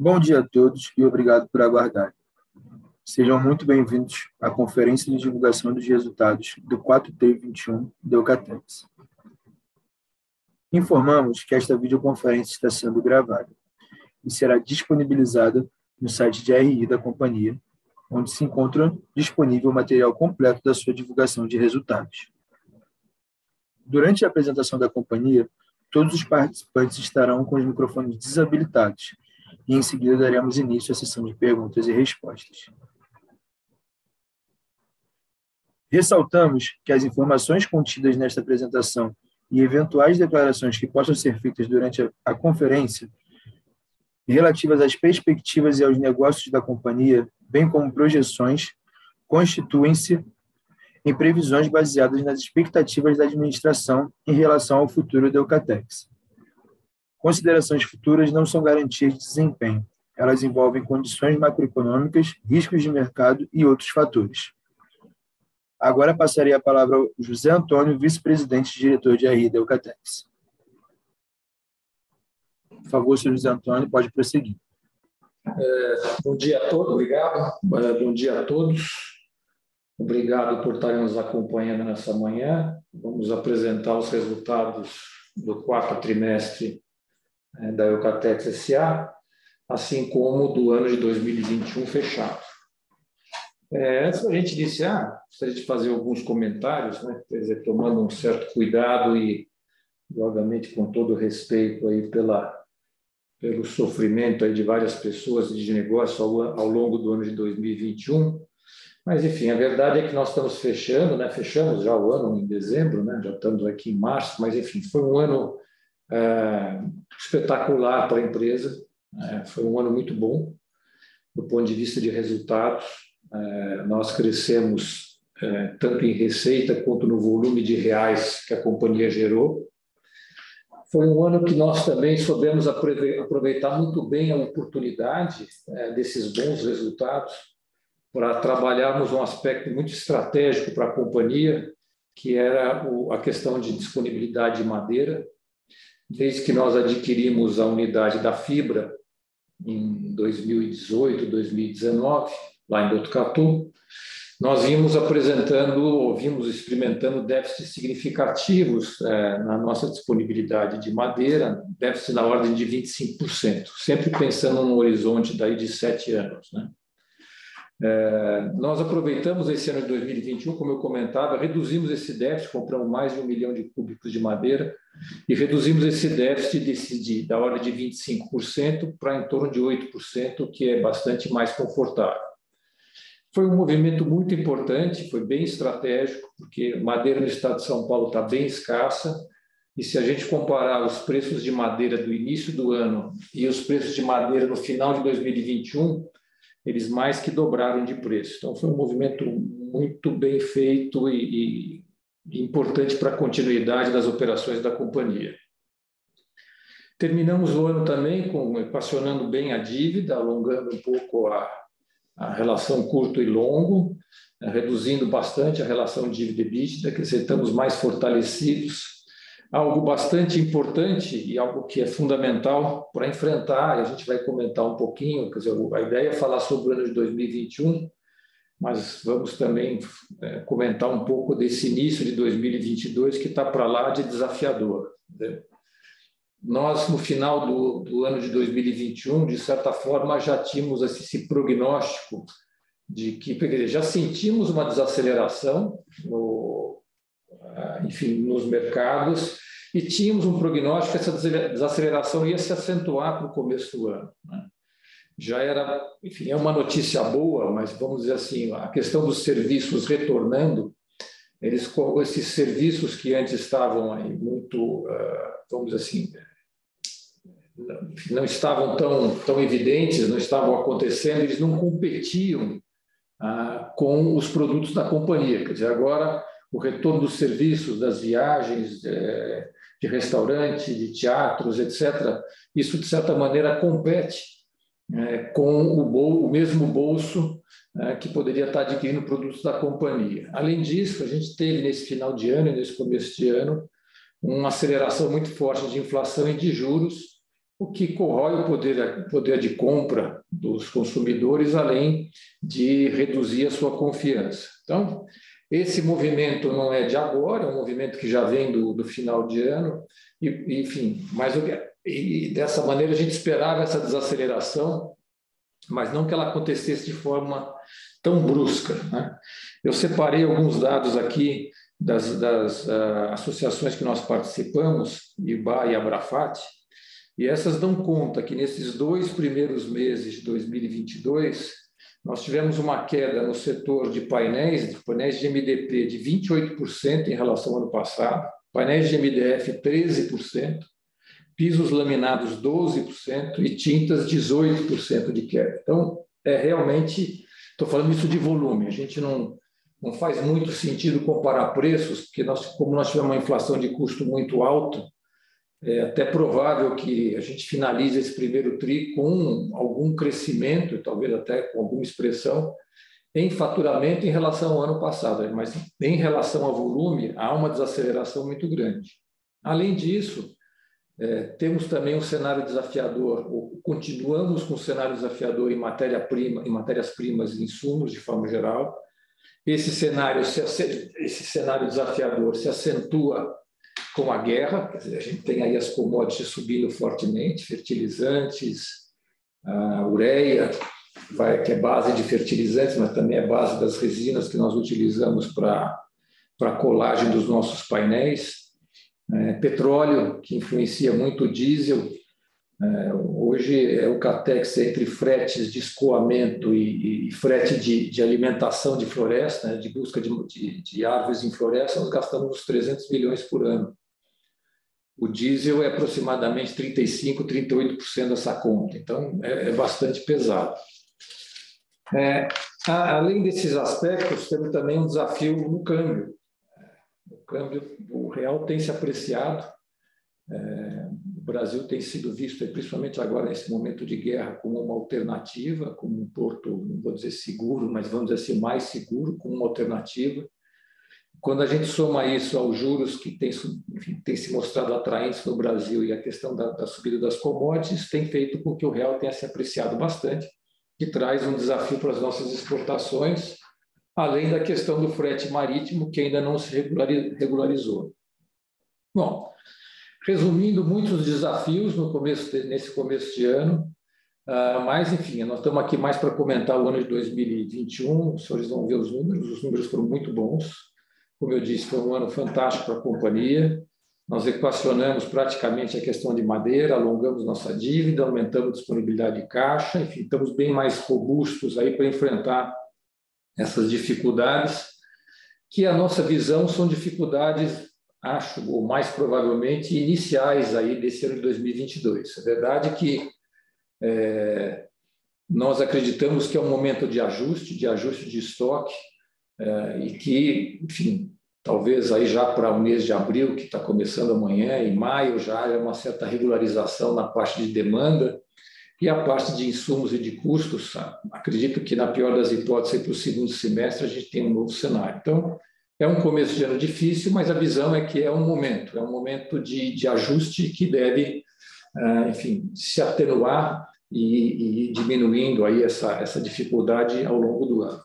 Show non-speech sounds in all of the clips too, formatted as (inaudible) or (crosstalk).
Bom dia a todos e obrigado por aguardar. Sejam muito bem-vindos à conferência de divulgação dos resultados do 4T21 do Eucatex. Informamos que esta videoconferência está sendo gravada e será disponibilizada no site de RI da companhia, onde se encontra disponível o material completo da sua divulgação de resultados. Durante a apresentação da companhia, todos os participantes estarão com os microfones desabilitados e em seguida daremos início à sessão de perguntas e respostas. Ressaltamos que as informações contidas nesta apresentação e eventuais declarações que possam ser feitas durante a, conferência relativas às perspectivas e aos negócios da companhia, bem como projeções, constituem-se em previsões baseadas nas expectativas da administração em relação ao futuro da Eucatex. Considerações futuras não são garantias de desempenho. Elas envolvem condições macroeconômicas, riscos de mercado e outros fatores. Agora passarei a palavra ao José Antônio, vice-presidente e diretor de RI da Eucatex. Por favor, senhor José Antônio, pode prosseguir. É, bom dia a todos, obrigado. É, bom dia a todos. Obrigado por estarem nos acompanhando nessa manhã. Vamos apresentar os resultados do quarto trimestre é, da Eucatex SA, assim como do ano de 2021 fechado. É, antes a gente iniciar, gostaria de fazer alguns comentários, né? Quer dizer, tomando um certo cuidado e, obviamente, com todo respeito aí pela, pelo sofrimento aí de várias pessoas de negócio ao, ao longo do ano de 2021. Mas, enfim, a verdade é que nós estamos fechando, né? fechamos já o ano em dezembro, né? já estamos aqui em março, mas, enfim, foi um ano é, espetacular para a empresa. É, foi um ano muito bom do ponto de vista de resultados. É, nós crescemos é, tanto em receita quanto no volume de reais que a companhia gerou. Foi um ano que nós também soubemos aproveitar muito bem a oportunidade é, desses bons resultados para trabalharmos um aspecto muito estratégico para a companhia, que era a questão de disponibilidade de madeira desde que nós adquirimos a unidade da fibra em 2018, 2019, lá em Botucatu, nós vimos apresentando, ou vimos experimentando déficits significativos é, na nossa disponibilidade de madeira, déficit na ordem de 25%, sempre pensando num horizonte daí de sete anos. Né? É, nós aproveitamos esse ano de 2021, como eu comentava, reduzimos esse déficit, compramos mais de um milhão de cúbicos de madeira e reduzimos esse déficit desse, de, da ordem de 25% para em torno de 8%, que é bastante mais confortável. Foi um movimento muito importante, foi bem estratégico, porque madeira no estado de São Paulo está bem escassa, e se a gente comparar os preços de madeira do início do ano e os preços de madeira no final de 2021, eles mais que dobraram de preço. Então, foi um movimento muito bem feito e, e importante para a continuidade das operações da companhia. Terminamos o ano também com equacionando bem a dívida, alongando um pouco a, a relação curto e longo, né, reduzindo bastante a relação dívida-EBITDA, que estamos mais fortalecidos algo bastante importante e algo que é fundamental para enfrentar, e a gente vai comentar um pouquinho, quer dizer, a ideia é falar sobre o ano de 2021, mas vamos também é, comentar um pouco desse início de 2022 que está para lá de desafiador. Né? Nós, no final do, do, ano de 2021, de certa forma, já tínhamos esse, esse prognóstico de que já sentimos uma desaceleração no, ah, enfim, nos mercados, e tínhamos um prognóstico que essa desaceleração ia se acentuar para o começo do ano. Né? Já era, enfim, é uma notícia boa, mas vamos dizer assim, a questão dos serviços retornando, eles, esses serviços que antes estavam aí muito, ah, vamos dizer assim, não estavam tão, tão evidentes, não estavam acontecendo, eles não competiam ah, com os produtos da companhia. Quer dizer, agora o retorno dos serviços, das viagens, de, de restaurante, de teatros, etc., isso, de certa maneira, compete é, com o, bol, o, mesmo bolso é, que poderia estar adquirindo produtos da companhia. Além disso, a gente teve, nesse final de ano e nesse começo de ano, uma aceleração muito forte de inflação e de juros, o que corrói o poder, poder de compra dos consumidores, além de reduzir a sua confiança. Então, esse movimento não é de agora, é um movimento que já vem do, do final de ano, e, enfim, mas e dessa maneira a gente esperava essa desaceleração, mas não que ela acontecesse de forma tão brusca. Né? Eu separei alguns dados aqui das, das uh, associações que nós participamos, IBA e Abrafat, e essas dão conta que nesses dois primeiros meses de 2022, nós tivemos uma queda no setor de painéis, de painéis de MDP de 28% em relação ao ano passado, painéis de MDF 13%, pisos laminados 12% e tintas 18% de queda. Então, é realmente, estou falando isso de volume, a gente não, não faz muito sentido comparar preços, porque nós, como nós tivemos uma inflação de custo muito alta, é até provável que a gente finalize esse primeiro TRI com algum crescimento, talvez até com alguma expressão, em faturamento em relação ao ano passado, mas em relação ao volume, há uma desaceleração muito grande. Além disso, é, temos também um cenário desafiador, continuamos com um cenário desafiador em matéria-prima, em matérias-primas e insumos de forma geral. Esse cenário, esse cenário desafiador se acentua com a guerra, dizer, a gente tem aí as commodities subindo fortemente, fertilizantes, a ureia, vai, que é base de fertilizantes, mas também é base das resinas que nós utilizamos para a colagem dos nossos painéis é, petróleo, que influencia muito o diesel. É, hoje é o CATEX entre fretes de escoamento e, e frete de, de, alimentação de floresta, né, de busca de, de, de, árvores em floresta, nós gastamos uns 300 milhões por ano. O diesel é aproximadamente 35%, 38% dessa conta, então é, é bastante pesado. É, além desses aspectos, temos também um desafio no câmbio câmbio, o real tem se apreciado. É, o Brasil tem sido visto, principalmente agora nesse momento de guerra, como uma alternativa, como um porto, não vou dizer seguro, mas vamos dizer assim, mais seguro, como uma alternativa. Quando a gente soma isso aos juros que têm tem se mostrado atraentes no Brasil e a questão da, da subida das commodities, tem feito com que o real tenha se apreciado bastante, que traz um desafio para as nossas exportações, além da questão do frete marítimo, que ainda não se regularizou. Bom, resumindo, muitos desafios no começo de, nesse começo de ano, uh, mas, enfim, nós estamos aqui mais para comentar o ano de 2021, os senhores vão ver os números, os números foram muito bons, como eu disse, foi um ano fantástico para a companhia, nós equacionamos praticamente a questão de madeira, alongamos nossa dívida, aumentamos a disponibilidade de caixa, enfim, estamos bem mais robustos aí para enfrentar essas dificuldades, que a nossa visão são dificuldades, acho, ou mais provavelmente iniciais aí desse ano de 2022. É verdade que é, nós acreditamos que é um momento de ajuste, de ajuste de estoque, é, e que, enfim, talvez aí já para o mês de abril, que está começando amanhã, em maio já há uma certa regularização na parte de demanda, e a parte de insumos e de custos, acredito que, na pior das hipóteses, para o segundo semestre, a gente tem um novo cenário. Então, é um começo de ano difícil, mas a visão é que é um momento, é um momento de, de ajuste que deve, ah, enfim, se atenuar e, e diminuindo aí essa, essa dificuldade ao longo do ano.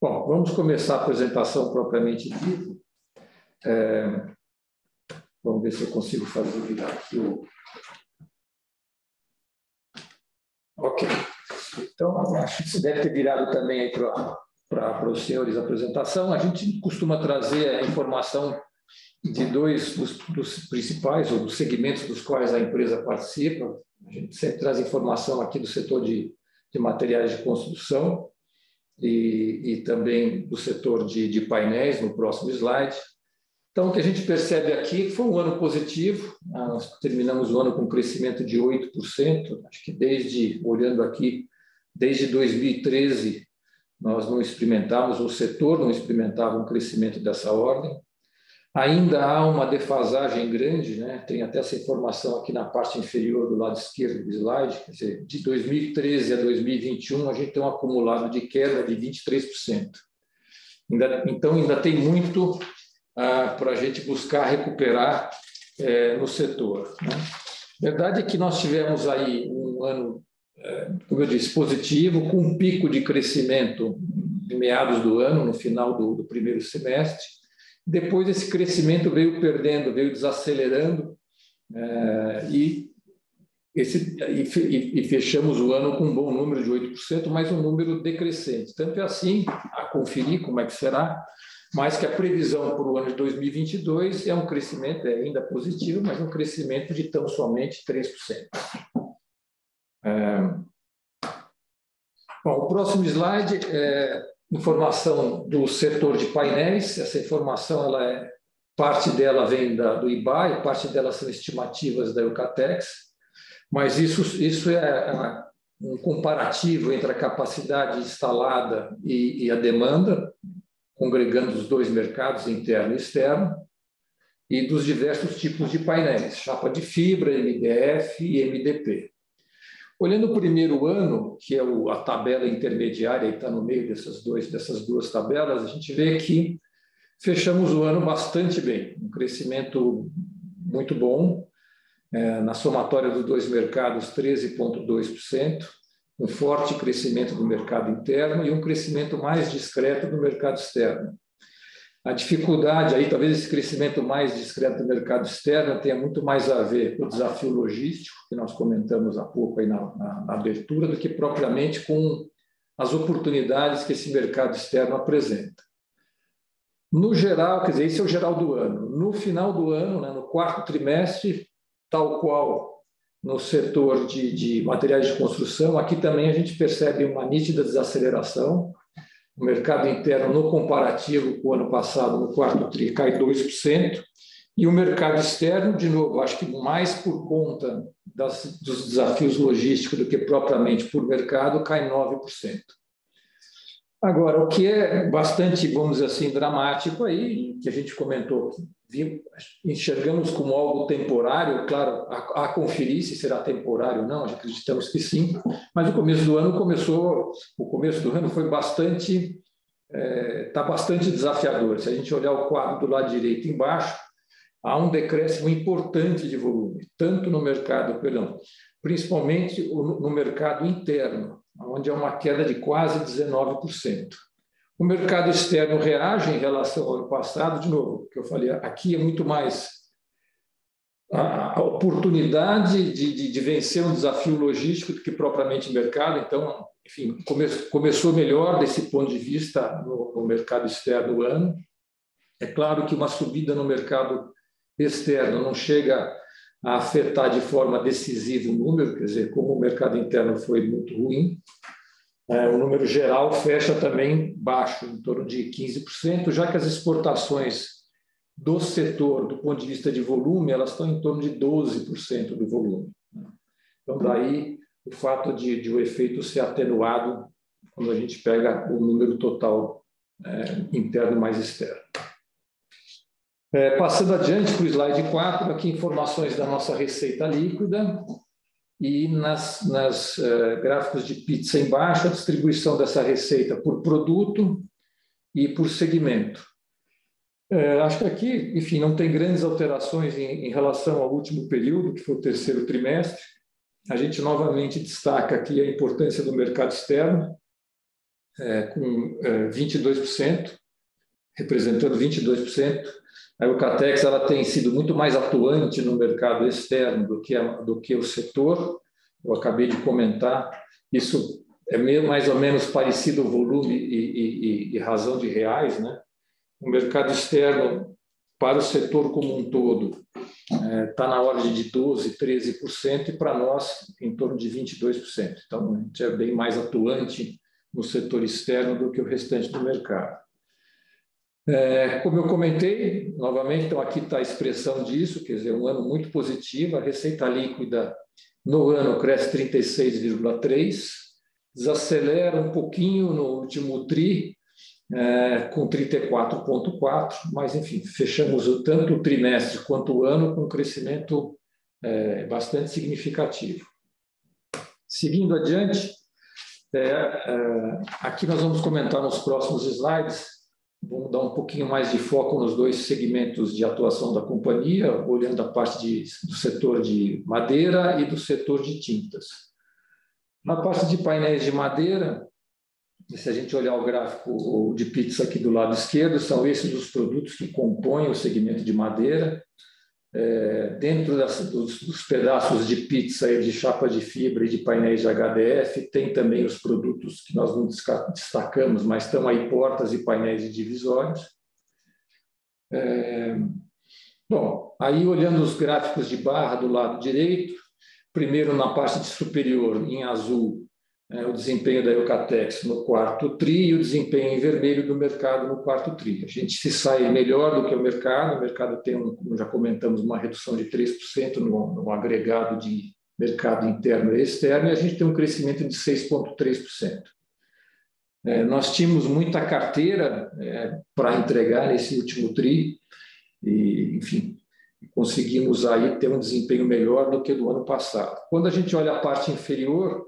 Bom, vamos começar a apresentação propriamente dita. É, vamos ver se eu consigo fazer virar aqui o, Ok. Então, acho que deve ter virado também para os senhores a apresentação. A gente costuma trazer a informação de dois dos, dos, principais ou dos segmentos dos quais a empresa participa. A gente sempre traz informação aqui do setor de, de materiais de construção e, e também do setor de, de painéis, no próximo slide. Então, o que a gente percebe aqui foi um ano positivo, ah, nós terminamos o ano com um crescimento de 8%, acho que desde, olhando aqui, desde 2013, nós não experimentávamos, o setor não experimentava um crescimento dessa ordem. Ainda há uma defasagem grande, né? tem até essa informação aqui na parte inferior do lado esquerdo do slide, quer dizer, de 2013 a 2021, a gente tem um acumulado de queda de 23%. Ainda, então, ainda tem muito para a gente buscar recuperar é, no setor. Né? Verdade é que nós tivemos aí um ano, é, como eu disse, positivo, com um pico de crescimento em meados do ano, no final do, do primeiro semestre. Depois esse crescimento veio perdendo, veio desacelerando é, e, esse, e, fechamos o ano com um bom número de 8%, mas um número decrescente. Tanto é assim, a conferir como é que será, mas que a previsão para o ano de 2022 é um crescimento é ainda positivo, mas um crescimento de tão somente 3%. É... Bom, o próximo slide é informação do setor de painéis. Essa informação ela é parte dela vem da, do IBAI, parte dela são estimativas da Eucatex, mas isso, isso é, é um comparativo entre a capacidade instalada e, e a demanda congregando os dois mercados, interno e externo, e dos diversos tipos de painéis, chapa de fibra, MDF e MDP. Olhando o primeiro ano, que é a tabela intermediária, e está no meio dessas, dois, dessas duas tabelas, a gente vê que fechamos o ano bastante bem, um crescimento muito bom, é, na somatória dos dois mercados, 13,2%, um forte crescimento do mercado interno e um crescimento mais discreto do mercado externo. A dificuldade aí, talvez esse crescimento mais discreto do mercado externo tenha muito mais a ver com o desafio logístico, que nós comentamos há pouco aí na, na, na abertura, do que propriamente com as oportunidades que esse mercado externo apresenta. No geral, quer dizer, esse é o geral do ano. No final do ano, né, no quarto trimestre, tal qual no setor de, de materiais de construção, aqui também a gente percebe uma nítida desaceleração. O mercado interno, no comparativo com o ano passado, no quarto TRI, cai 2%. E o mercado externo, de novo, acho que mais por conta das, dos desafios logísticos do que propriamente por mercado, cai 9%. Agora, o que é bastante, vamos dizer assim, dramático aí, que a gente comentou enxergamos como algo temporário, claro, a, a, conferir se será temporário ou não, acreditamos que sim, mas o começo do ano começou, o começo do ano foi bastante, está é, tá bastante desafiador. Se a gente olhar o quadro do lado direito embaixo, há um decréscimo importante de volume, tanto no mercado, perdão, principalmente no mercado interno, onde há uma queda de quase 19%. O mercado externo reage em relação ao ano passado, de novo, que eu falei, aqui é muito mais a, oportunidade de, de, de, vencer um desafio logístico do que propriamente mercado. Então, enfim, come, começou melhor desse ponto de vista no, no mercado externo o ano. É claro que uma subida no mercado externo não chega a afetar de forma decisiva o número, quer dizer, como o mercado interno foi muito ruim, é, o número geral fecha também baixo, em torno de 15%, já que as exportações do setor, do ponto de vista de volume, elas estão em torno de 12% do volume. Né? Então, daí o fato de, de, o efeito ser atenuado quando a gente pega o número total é, interno mais externo. É, passando adiante para o slide 4, aqui informações da nossa receita líquida e nas, nas uh, gráficos de pizza embaixo a distribuição dessa receita por produto e por segmento. Uh, acho que aqui, enfim, não tem grandes alterações em, em, relação ao último período, que foi o terceiro trimestre. A gente novamente destaca aqui a importância do mercado externo, é, com 22%, representando 22%. A Eucatex ela tem sido muito mais atuante no mercado externo do que, a, do que o setor. Eu acabei de comentar. Isso é meio, mais ou menos parecido o volume e, e, e razão de reais. Né? O mercado externo, para o setor como um todo, está é, tá na ordem de 12%, 13%, e para nós, em torno de 22%. Então, a gente é bem mais atuante no setor externo do que o restante do mercado. É, como eu comentei, novamente, então aqui está a expressão disso, quer dizer, um ano muito positivo, a receita líquida no ano cresce 36,3%, desacelera um pouquinho no último TRI, é, com 34,4%, mas, enfim, fechamos tanto o trimestre quanto o ano com um crescimento é, bastante significativo. Seguindo adiante, é, é aqui nós vamos comentar nos próximos slides vamos dar um pouquinho mais de foco nos dois segmentos de atuação da companhia, olhando a parte de, do setor de madeira e do setor de tintas. Na parte de painéis de madeira, se a gente olhar o gráfico de pizza aqui do lado esquerdo, são esses os produtos que compõem o segmento de madeira. É, dentro das, dos, dos, pedaços de pizza e de chapa de fibra e de painéis de HDF, tem também os produtos que nós não destacamos, mas estão aí portas e painéis de divisórios. É, bom, aí olhando os gráficos de barra do lado direito, primeiro na parte superior, em azul, é, o desempenho da Eucatex no quarto TRI e o desempenho em vermelho do mercado no quarto TRI. A gente se sai melhor do que o mercado, o mercado tem, um, como já comentamos, uma redução de 3% no, no agregado de mercado interno e externo, e a gente tem um crescimento de 6,3%. É, nós tínhamos muita carteira é, para entregar nesse último TRI, e, enfim, conseguimos aí ter um desempenho melhor do que do ano passado. Quando a gente olha a parte inferior,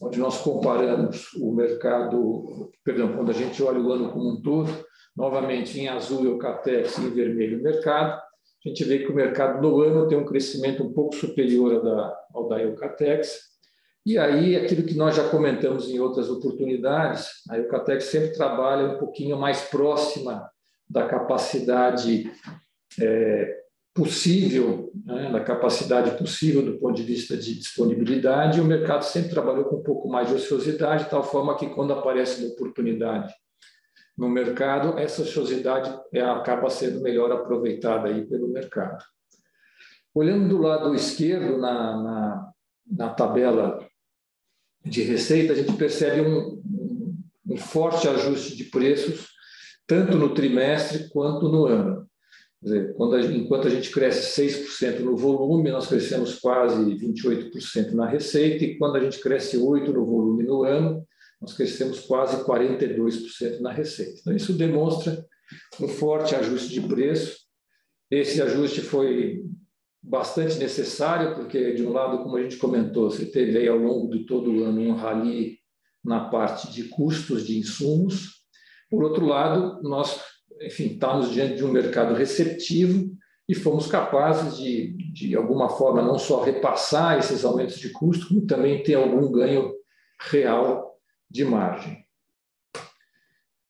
onde nós comparamos o mercado, perdão, quando a gente olha o ano como um todo, novamente em azul o Catex e em vermelho o mercado, a gente vê que o mercado no ano tem um crescimento um pouco superior ao da, ao da Eucatex. E aí, aquilo que nós já comentamos em outras oportunidades, a Eucatex sempre trabalha um pouquinho mais próxima da capacidade é, possível, né, da capacidade possível do ponto de vista de disponibilidade, e o mercado sempre trabalhou com um pouco mais de ociosidade, de tal forma que quando aparece uma oportunidade no mercado, essa ociosidade é, acaba sendo melhor aproveitada aí pelo mercado. Olhando do lado esquerdo, na, na, na tabela de receita, a gente percebe um, um forte ajuste de preços, tanto no trimestre quanto no ano. Dizer, a, enquanto a gente cresce 6% no volume, nós crescemos quase 28% na receita, e quando a gente cresce 8% no volume no ano, nós crescemos quase 42% na receita. Então, isso demonstra um forte ajuste de preço. Esse ajuste foi bastante necessário, porque, de um lado, como a gente comentou, você teve aí ao longo de todo o ano um rally na parte de custos de insumos. Por outro lado, nós enfim, estávamos diante de um mercado receptivo e fomos capazes de, de alguma forma, não só repassar esses aumentos de custo, como também ter algum ganho real de margem.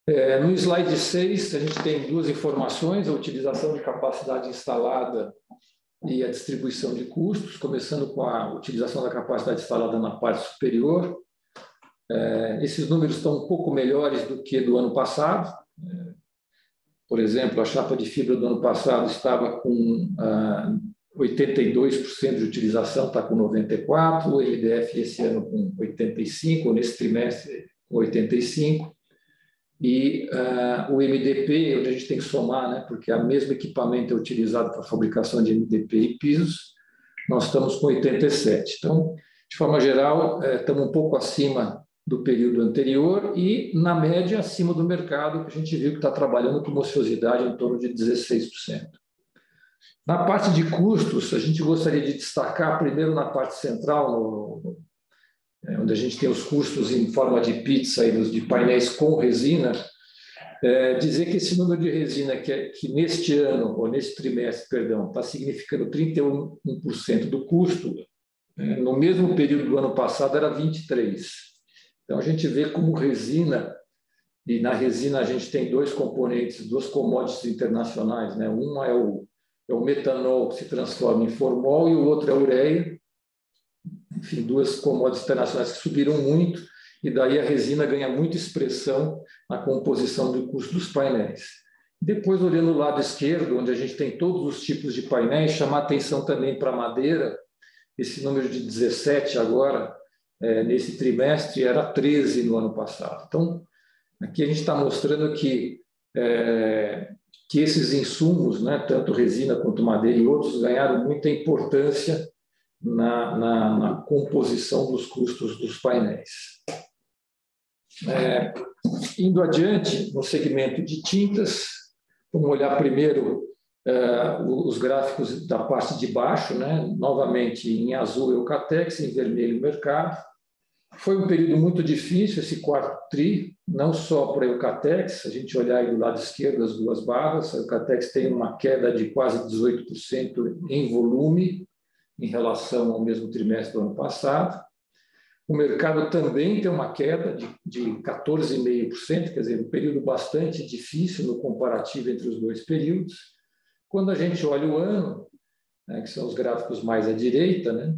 É, no slide 6, a gente tem duas informações: a utilização de capacidade instalada e a distribuição de custos, começando com a utilização da capacidade instalada na parte superior. É, esses números estão um pouco melhores do que do ano passado. É, por exemplo, a chapa de fibra do ano passado estava com ah, 82% de utilização, está com 94%, o MDF esse ano com 85%, ou nesse trimestre com 85%, e uh, o MDP, onde a gente tem que somar, né, porque o mesmo equipamento é utilizado para fabricação de MDP e pisos, nós estamos com 87%. Então, de forma geral, eh, estamos um pouco acima do período anterior e, na média, acima do mercado, que a gente viu que está trabalhando com ociosidade em torno de 16%. Na parte de custos, a gente gostaria de destacar, primeiro na parte central, no, é, onde a gente tem os custos em forma de pizza e de painéis com resina, é, dizer que esse número de resina, que, que neste ano, ou neste trimestre, perdão, está significando 31% do custo, é, no mesmo período do ano passado era 23%. Então, a gente vê como resina, e na resina a gente tem dois componentes, duas commodities internacionais. Né? Uma é o, é o metanol, que se transforma em formol, e o outro é a ureia. Enfim, duas commodities internacionais que subiram muito, e daí a resina ganha muita expressão na composição do custo dos painéis. Depois, olhando o lado esquerdo, onde a gente tem todos os tipos de painéis, chamar atenção também para a madeira, esse número de 17 agora, é, nesse trimestre era 13 no ano passado. Então, aqui a gente está mostrando que, é, que esses insumos, né, tanto resina quanto madeira e outros, ganharam muita importância na, na, na composição dos custos dos painéis. É, indo adiante, no segmento de tintas, vamos olhar primeiro os gráficos da parte de baixo, né? novamente em azul Eucatex, em vermelho mercado. foi um período muito difícil esse quarto tri, não só para a Eucatex, a gente olhar aí do lado esquerdo as duas barras, a Eucatex tem uma queda de quase 18% em volume em relação ao mesmo trimestre do ano passado. O mercado também tem uma queda de, de 14,5%, quer dizer, um período bastante difícil no comparativo entre os dois períodos. Quando a gente olha o ano, né, que são os gráficos mais à direita, né,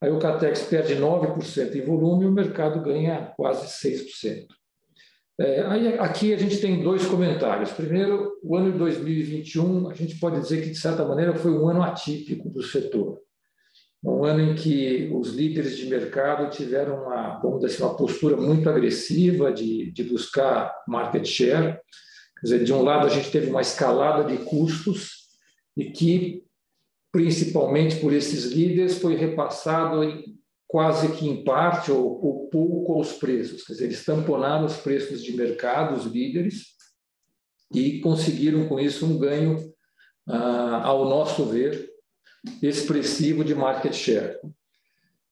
a Eucatex perde 9% em volume e o mercado ganha quase 6%. É, aí, aqui a gente tem dois comentários. Primeiro, o ano de 2021, a gente pode dizer que, de certa maneira, foi um ano atípico do setor um ano em que os líderes de mercado tiveram uma, vamos dizer assim, uma postura muito agressiva de, de buscar market share. Quer dizer, de um lado, a gente teve uma escalada de custos e que, principalmente por esses líderes, foi repassado em, quase que em parte ou, ou pouco aos preços. Quer dizer, eles tamponaram os preços de mercado, os líderes, e conseguiram com isso um ganho, ah, ao nosso ver, expressivo de market share.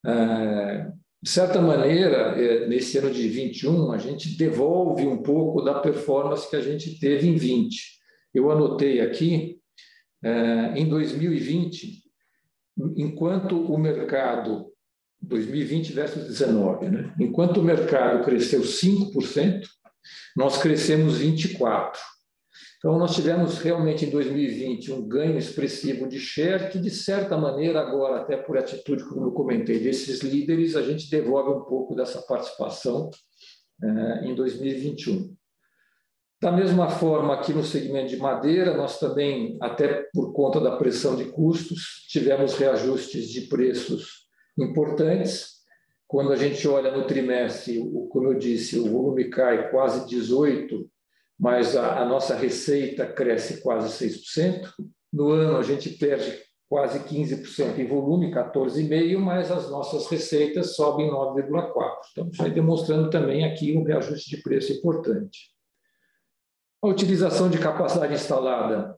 É, de certa maneira, é, nesse ano de 21, a gente devolve um pouco da performance que a gente teve em 20. Eu anotei aqui, é, em 2020, enquanto o mercado, 2020 versus 19, né? enquanto o mercado cresceu 5%, nós crescemos 24%. Então, nós tivemos realmente em 2020 um ganho expressivo de share, que de certa maneira, agora, até por atitude, como eu comentei, desses líderes, a gente devolve um pouco dessa participação eh, em 2021. Da mesma forma, aqui no segmento de madeira, nós também, até por conta da pressão de custos, tivemos reajustes de preços importantes. Quando a gente olha no trimestre, como eu disse, o volume cai quase 18 mas a, a nossa receita cresce quase 6%. No ano, a gente perde quase 15% em volume, 14,5%, mas as nossas receitas sobem 9,4%. Então, isso aí demonstrando também aqui um reajuste de preço importante. A utilização de capacidade instalada,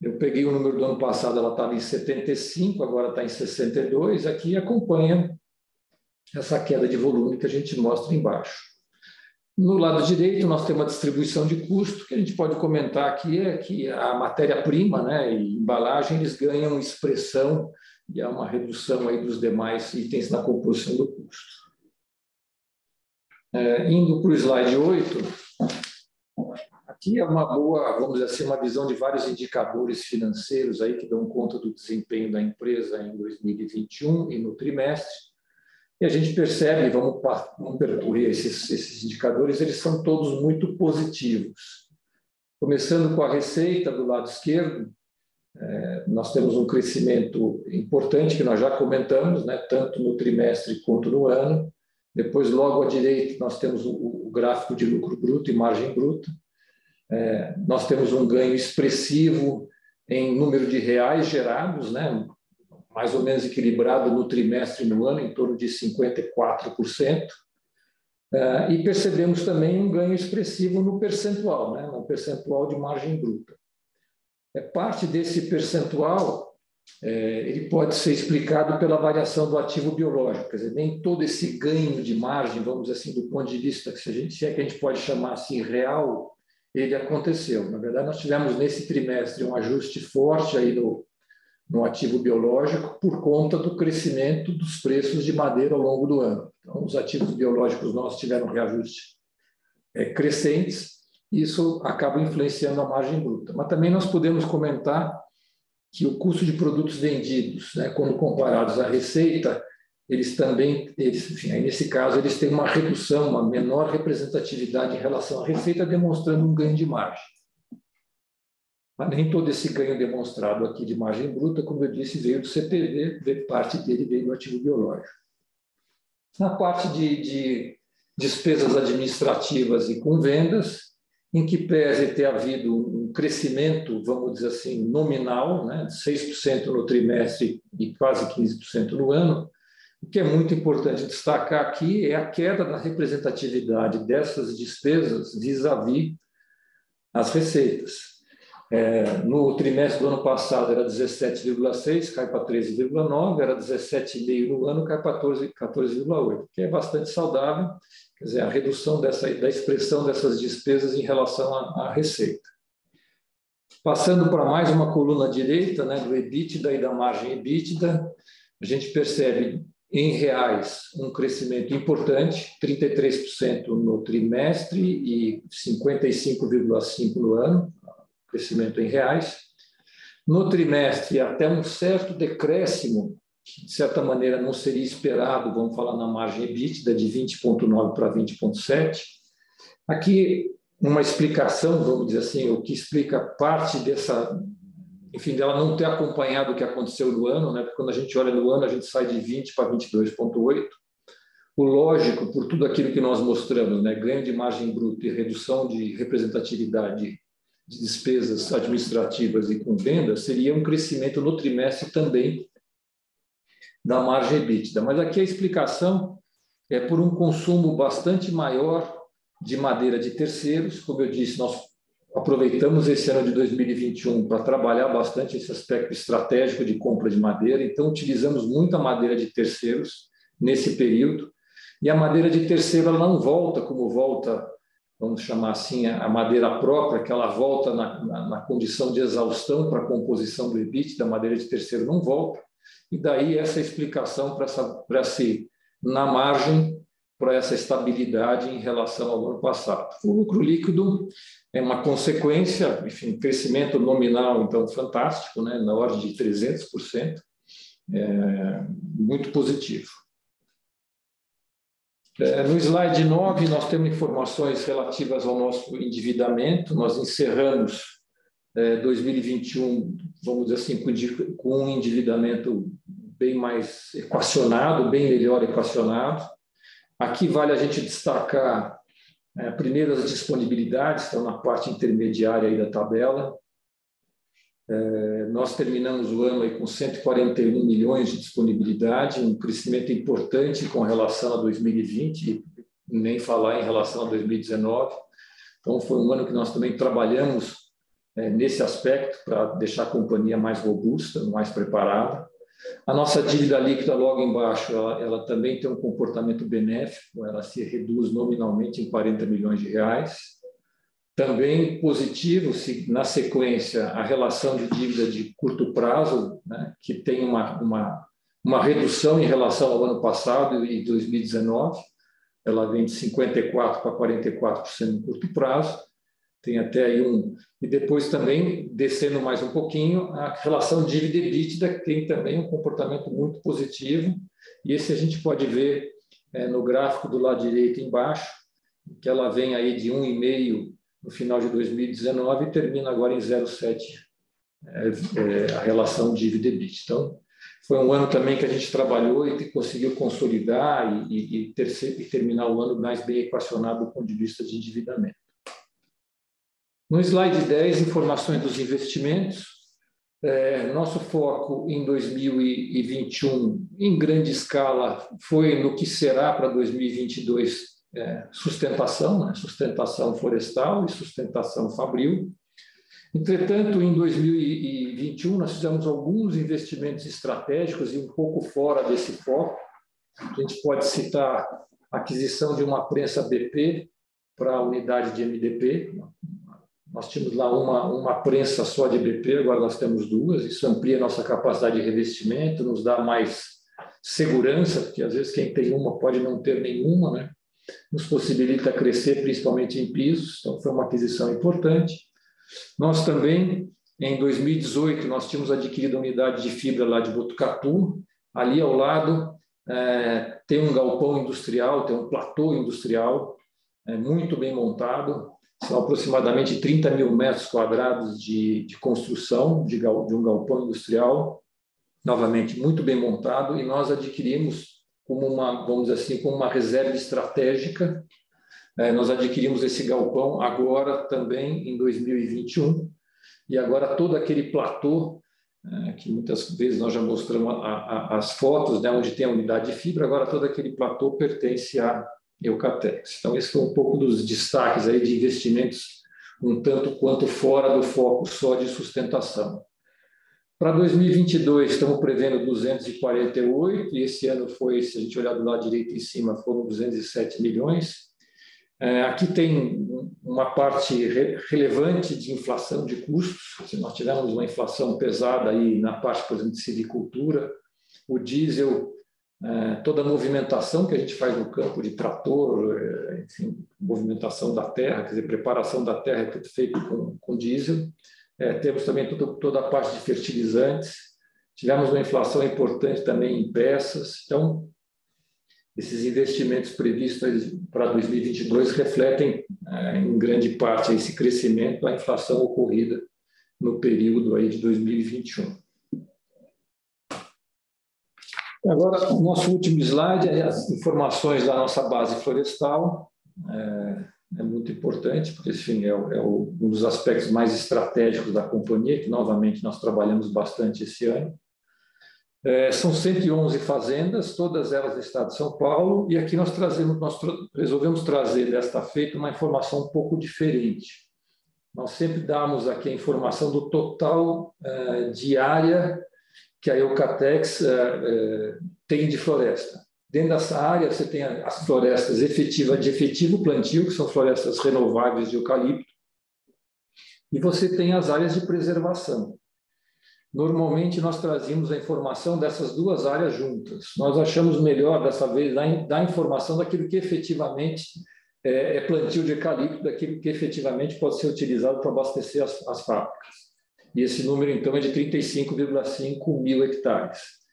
eu peguei o número do ano passado, ela estava em 75, agora está em 62, aqui acompanha essa queda de volume que a gente mostra embaixo. No lado direito, nós temos uma distribuição de custo, que a gente pode comentar aqui, é que a matéria-prima né, e embalagem eles ganham expressão e há uma redução aí dos demais itens na composição do custo. É, indo para o slide 8, aqui é uma boa, vamos dizer assim, uma visão de vários indicadores financeiros aí que dão conta do desempenho da empresa em 2021 e no trimestre. E a gente percebe, vamos, vamos percorrer esses, esses indicadores, eles são todos muito positivos. Começando com a receita do lado esquerdo, é, nós temos um crescimento importante que nós já comentamos, né, tanto no trimestre quanto no ano. Depois, logo à direita, nós temos o, gráfico de lucro bruto e margem bruta. É, nós temos um ganho expressivo em número de reais gerados, né, mais ou menos equilibrado no trimestre e no ano, em torno de 54%. Eh, e percebemos também um ganho expressivo no percentual, né? no percentual de margem bruta. É parte desse percentual é, ele pode ser explicado pela variação do ativo biológico, quer dizer, nem todo esse ganho de margem, vamos assim, do ponto de vista, se, a gente, se é que a gente pode chamar assim, real, ele aconteceu. Na verdade, nós tivemos nesse trimestre um ajuste forte aí no, no ativo biológico por conta do crescimento dos preços de madeira ao longo do ano. Então, os ativos biológicos nossos tiveram reajustes é, crescentes, isso acaba influenciando a margem bruta. Mas também nós podemos comentar que o custo de produtos vendidos, né, quando comparados à receita, eles também, eles, enfim, nesse caso, eles têm uma redução, uma menor representatividade em relação à receita, demonstrando um ganho de margem. Mas nem todo esse ganho demonstrado aqui de margem bruta, como eu disse, veio do CPV, parte dele veio do ativo biológico. Na parte de, de despesas administrativas e com vendas, em que pese ter havido um crescimento, vamos dizer assim, nominal, né, de 6% no trimestre e quase 15% no ano, o que é muito importante destacar aqui é a queda da representatividade dessas despesas vis-à-vis -vis as receitas. É, no trimestre do ano passado era 17,6, cai para 13,9, era 17,5 no ano, cai para 14,8, 14, que é bastante saudável, quer dizer, a redução dessa, da expressão dessas despesas em relação à, à receita. Passando para mais uma coluna direita, né, do EBITDA e da margem EBITDA, a gente percebe em reais um crescimento importante, 33% no trimestre e 55,5% no ano, crescimento em reais. No trimestre, até um certo decréscimo, que de certa maneira não seria esperado, vamos falar na margem EBITDA, de 20,9% para 20,7%. Aqui, uma explicação, vamos dizer assim, o que explica parte dessa, enfim, dela não ter acompanhado o que aconteceu no ano, né? Porque quando a gente olha no ano, a gente sai de 20 para 22,8. O lógico, por tudo aquilo que nós mostramos, né? Ganho de margem bruta e redução de representatividade de despesas administrativas e com vendas, seria um crescimento no trimestre também da margem EBITDA. Mas aqui a explicação é por um consumo bastante maior de madeira de terceiros. Como eu disse, nós aproveitamos esse ano de 2021 para trabalhar bastante esse aspecto estratégico de compra de madeira, então utilizamos muita madeira de terceiros nesse período. E a madeira de terceiro ela não volta como volta, vamos chamar assim, a madeira própria, que ela volta na, na, na condição de exaustão para a composição do EBIT, da madeira de terceiro não volta. E daí essa explicação para essa, para esse, na margem para essa estabilidade em relação ao ano passado. O lucro líquido é uma consequência, enfim, crescimento nominal, então, fantástico, né, na ordem de 300%, é, muito positivo. É, no slide 9, nós temos informações relativas ao nosso endividamento. Nós encerramos é, 2021, vamos dizer assim, com um endividamento bem mais equacionado, bem melhor equacionado. Aqui vale a gente destacar, é, primeiro, as disponibilidades, estão na parte intermediária da tabela. É, nós terminamos o ano aí com 141 milhões de disponibilidade, um crescimento importante com relação a 2020, nem falar em relação a 2019. Então, foi um ano que nós também trabalhamos é, nesse aspecto para deixar a companhia mais robusta, mais preparada. A nossa dívida líquida logo embaixo, ela, ela, também tem um comportamento benéfico, ela se reduz nominalmente em 40 milhões de reais. Também positivo, se, na sequência, a relação de dívida de curto prazo, né, que tem uma, uma, uma redução em relação ao ano passado e 2019, ela vem de 54% para 44% no curto prazo tem até aí um. E depois também, descendo mais um pouquinho, a relação dívida EBITDA tem também um comportamento muito positivo, e esse a gente pode ver é, no gráfico do lado direito embaixo, que ela vem aí de 1,5 no final de 2019 e termina agora em 0,7 é, é, a relação dívida EBITDA. Então, foi um ano também que a gente trabalhou e conseguiu consolidar e, e, ter, e terminar o ano mais bem equacionado do ponto de vista de endividamento. No slide 10, informações dos investimentos. É, nosso foco em 2021, em grande escala, foi no que será para 2022 é, sustentação, né? sustentação florestal e sustentação fabril. Entretanto, em 2021, nós fizemos alguns investimentos estratégicos e um pouco fora desse foco. A gente pode citar a aquisição de uma prensa BP para a unidade de MDP, nós tínhamos lá uma, uma prensa só de BP, agora nós temos duas. Isso amplia nossa capacidade de revestimento, nos dá mais segurança, porque às vezes quem tem uma pode não ter nenhuma, né? Nos possibilita crescer, principalmente em pisos. Então, foi uma aquisição importante. Nós também, em 2018, nós tínhamos adquirido a unidade de fibra lá de Botucatu. Ali ao lado é, tem um galpão industrial, tem um platô industrial é, muito bem montado, são aproximadamente 30 mil metros quadrados de, de construção de, de um galpão industrial, novamente muito bem montado, e nós adquirimos como uma, vamos dizer assim, como uma reserva estratégica. É, nós adquirimos esse galpão agora também em 2021, e agora todo aquele platô, é, que muitas vezes nós já mostramos a, a, as fotos, né, onde tem a unidade de fibra, agora todo aquele platô pertence a Eucatex. Então, esse foi um pouco dos destaques aí de investimentos um tanto quanto fora do foco só de sustentação. Para 2022, estamos prevendo 248, e esse ano foi, se a gente olhar do lado direito em cima, foram 207 milhões. É, aqui tem uma parte relevante de inflação de custos. Se nós tivermos uma inflação pesada aí na parte, por exemplo, de silvicultura, o diesel, é, toda a movimentação que a gente faz no campo de trator, é, enfim, movimentação da terra, quer dizer, preparação da terra é tudo feito com, com diesel. Temos também toda a parte de fertilizantes. Tivemos uma inflação importante também em peças. Então, esses investimentos previstos para 2022 refletem, é, em grande parte, esse crescimento da inflação ocorrida no período aí de 2021. Agora, o nosso último slide é as informações da nossa base florestal. É, é muito importante, porque, enfim, é, é um dos aspectos mais estratégicos da companhia, que, novamente, nós trabalhamos bastante esse ano. É, são 111 fazendas, todas elas do estado de São Paulo, e aqui nós trazemos, nós resolvemos trazer desta feita uma informação um pouco diferente. Nós sempre damos aqui a informação do total é, de área que a Eucatex é, é, tem de floresta. Dentro dessa área, você tem as florestas efetivas de efetivo plantio, que são florestas renováveis de eucalipto, e você tem as áreas de preservação. Normalmente nós trazíamos a informação dessas duas áreas juntas. Nós achamos melhor dessa vez dar, informação daquilo que efetivamente é, é, plantio de eucalipto, daquilo que efetivamente pode ser utilizado para abastecer as, as fábricas. E esse número então é de 35,5 mil hectares.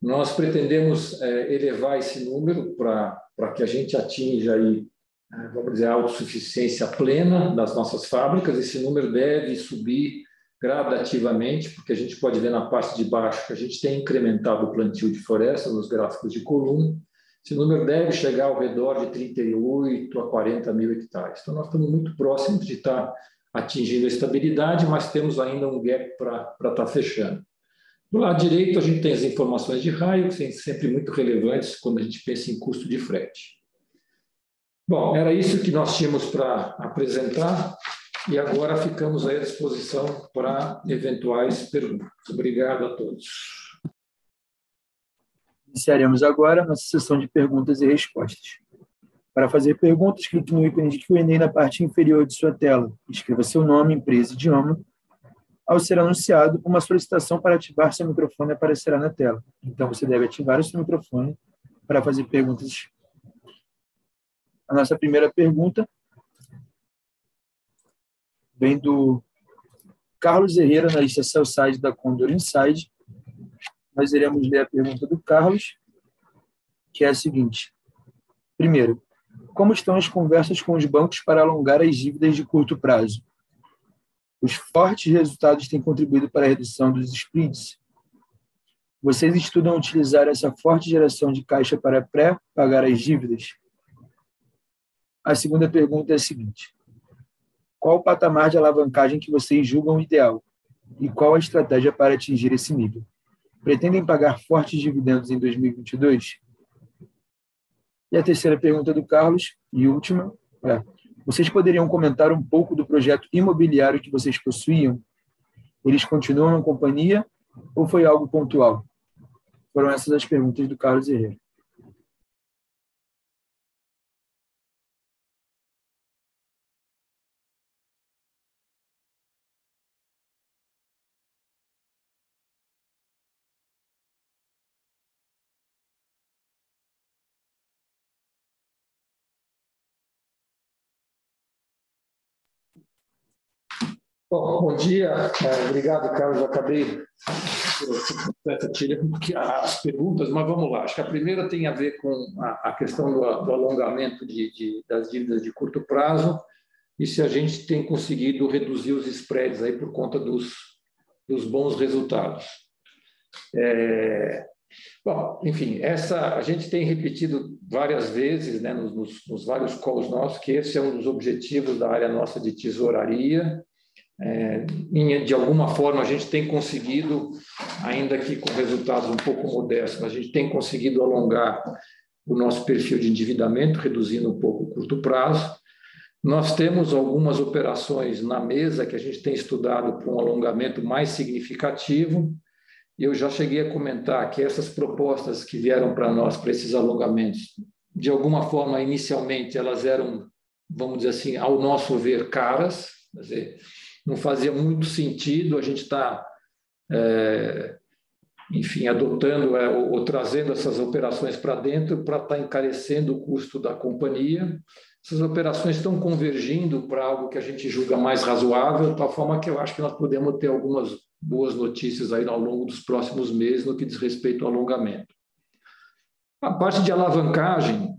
Nós pretendemos é, elevar esse número para que a gente atinja aí, é, vamos dizer, a autossuficiência plena das nossas fábricas. Esse número deve subir gradativamente, porque a gente pode ver na parte de baixo que a gente tem incrementado o plantio de floresta nos gráficos de coluna. Esse número deve chegar ao redor de 38 a 40 mil hectares. Então, nós estamos muito próximos de estar atingindo a estabilidade, mas temos ainda um gap para estar tá fechando. Do lado direito, a gente tem as informações de raio, que são sempre muito relevantes quando a gente pensa em custo de frete. Bom, era isso que nós tínhamos para apresentar. E agora ficamos à disposição para eventuais perguntas. Obrigado a todos. Iniciaremos agora a nossa sessão de perguntas e respostas. Para fazer perguntas, clique no ícone de Q&A na parte inferior de sua tela. Escreva seu nome, empresa e idioma. Ao ser anunciado, uma solicitação para ativar seu microfone aparecerá na tela. Então, você deve ativar o seu microfone para fazer perguntas. A nossa primeira pergunta vem do Carlos Herrera, na lista Cellside da Condor Inside. Nós iremos ler a pergunta do Carlos, que é a seguinte. Primeiro, como estão as conversas com os bancos para alongar as dívidas de curto prazo? Os fortes resultados têm contribuído para a redução dos spreads? Vocês estudam utilizar essa forte geração de caixa para pré-pagar as dívidas? A segunda pergunta é a seguinte: qual o patamar de alavancagem que vocês julgam ideal? E qual a estratégia para atingir esse nível? Pretendem pagar fortes dividendos em 2022? E a terceira pergunta do Carlos, e última, é: vocês poderiam comentar um pouco do projeto imobiliário que vocês possuíam? Eles continuam na companhia ou foi algo pontual? Foram essas as perguntas do Carlos Herrera. Bom, bom dia, é, obrigado, Carlos. Acabei tirando as perguntas, mas vamos lá. Acho que a primeira tem a ver com a, questão do alongamento de, de, das dívidas de curto prazo e se a gente tem conseguido reduzir os spreads aí por conta dos, dos bons resultados. É, bom, enfim, essa a gente tem repetido várias vezes, né, nos, nos vários calls nossos, que esse é um dos objetivos da área nossa de tesouraria é, de alguma forma, a gente tem conseguido, ainda que com resultados um pouco modestos, a gente tem conseguido alongar o nosso perfil de endividamento, reduzindo um pouco o curto prazo. Nós temos algumas operações na mesa que a gente tem estudado para um alongamento mais significativo. Eu já cheguei a comentar que essas propostas que vieram para nós, para esses alongamentos, de alguma forma, inicialmente, elas eram, vamos dizer assim, ao nosso ver, caras, quer dizer, não fazia muito sentido a gente estar, tá, é, enfim, adotando é, ou, ou, trazendo essas operações para dentro para estar tá encarecendo o custo da companhia essas operações estão convergindo para algo que a gente julga mais razoável, de tal forma que eu acho que nós podemos ter algumas boas notícias aí ao longo dos próximos meses no que diz respeito ao alongamento. A parte de alavancagem,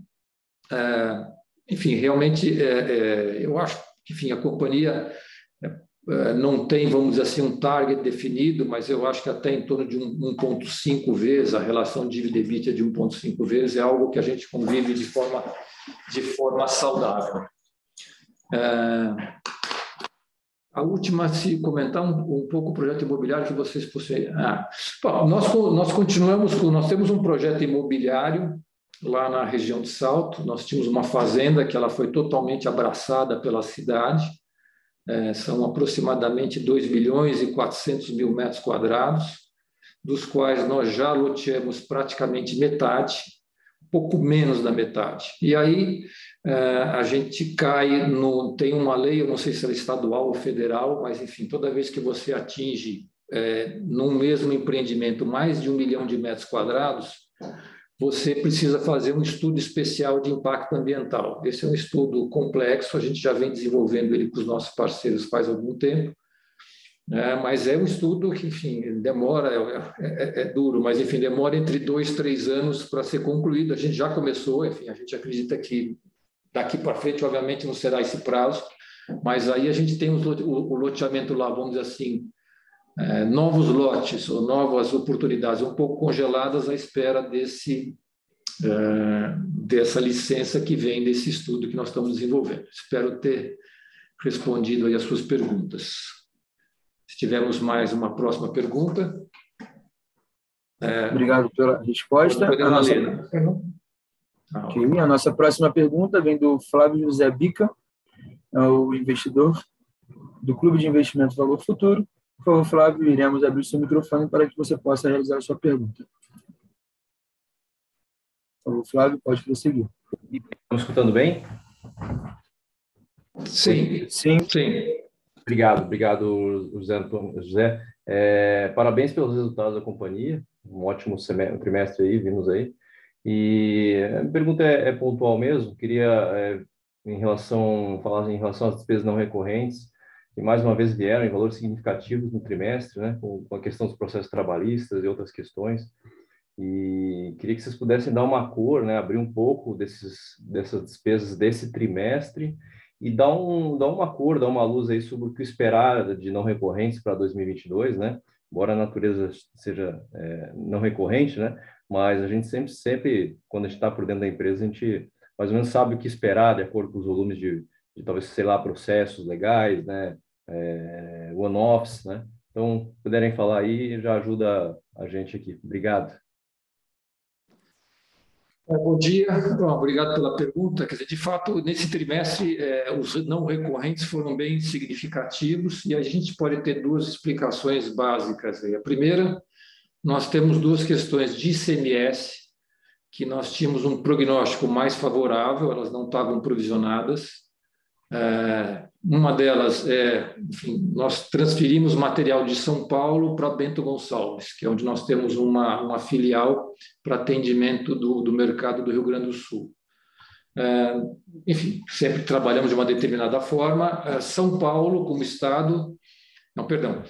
é, enfim, realmente é, é, eu acho que enfim, a companhia não tem, vamos dizer assim, um target definido, mas eu acho que até em torno de 1,5 vezes, a relação dívida-EBITDA de 1,5 vezes é algo que a gente convive de forma de forma saudável. É, a última, se comentar um, um, pouco o projeto imobiliário que vocês possuem. Ah, bom, nós, nós continuamos com, nós temos um projeto imobiliário lá na região de Salto, nós tínhamos uma fazenda que ela foi totalmente abraçada pela cidade, é, são aproximadamente 2 bilhões e 400 mil metros quadrados, dos quais nós já loteamos praticamente metade, pouco menos da metade. E aí é, a gente cai no. Tem uma lei, eu não sei se ela é estadual ou federal, mas enfim, toda vez que você atinge é, mesmo empreendimento mais de um milhão de metros quadrados, você precisa fazer um estudo especial de impacto ambiental. Esse é um estudo complexo, a gente já vem desenvolvendo ele com os nossos parceiros faz algum tempo. É, mas é um estudo que, enfim, demora, é, é, é, duro, mas, enfim, demora entre dois, três anos para ser concluído. A gente já começou, enfim, a gente acredita que daqui para frente, obviamente, não será esse prazo, mas aí a gente tem o loteamento lá, vamos dizer assim, é, novos lotes ou novas oportunidades um pouco congeladas à espera desse, é, dessa licença que vem desse estudo que nós estamos desenvolvendo. Espero ter respondido aí as suas perguntas. Se tivermos mais uma próxima pergunta. É... Obrigado pela resposta. A nossa... Okay. a nossa próxima pergunta vem do Flávio José Bica, o investidor do Clube de Investimento Valor Futuro. Por favor, Flávio, iremos abrir o seu microfone para que você possa realizar a sua pergunta. Por favor, Flávio, pode prosseguir. Estamos escutando bem? Sim, sim, sim. Obrigado, obrigado, José. José. É, parabéns pelos resultados da companhia, um ótimo semestre, trimestre aí, vimos aí. E a pergunta é, é pontual mesmo, queria, é, em relação, falar em relação às despesas não recorrentes, que mais uma vez vieram em valores significativos no trimestre, né, com, com a questão dos processos trabalhistas e outras questões. E queria que vocês pudessem dar uma cor, né, abrir um pouco desses, dessas despesas desse trimestre e dá, um, dá uma cor, dá uma luz aí sobre o que esperar de não recorrentes para 2022, né? Embora a natureza seja é, não recorrente, né? Mas a gente sempre, sempre, quando a gente está por dentro da empresa, a gente mais ou menos sabe o que esperar de acordo com os volumes de, de talvez, sei lá, processos legais, né? É, one-offs, né? Então, puderem falar aí, já ajuda a gente aqui. Obrigado. É, bom dia, obrigado pela pergunta. Quer dizer, de fato, nesse trimestre, é, os não recorrentes foram bem significativos e a gente pode ter duas explicações básicas. A primeira, nós temos duas questões de ICMS, que nós tínhamos um prognóstico mais favorável, elas não estavam provisionadas. É, uma delas é, enfim, nós transferimos material de São Paulo para Bento Gonçalves, que é onde nós temos uma, uma filial para atendimento do, do mercado do Rio Grande do Sul. É, enfim, sempre trabalhamos de uma determinada forma. É, São Paulo, como Estado, não, perdão,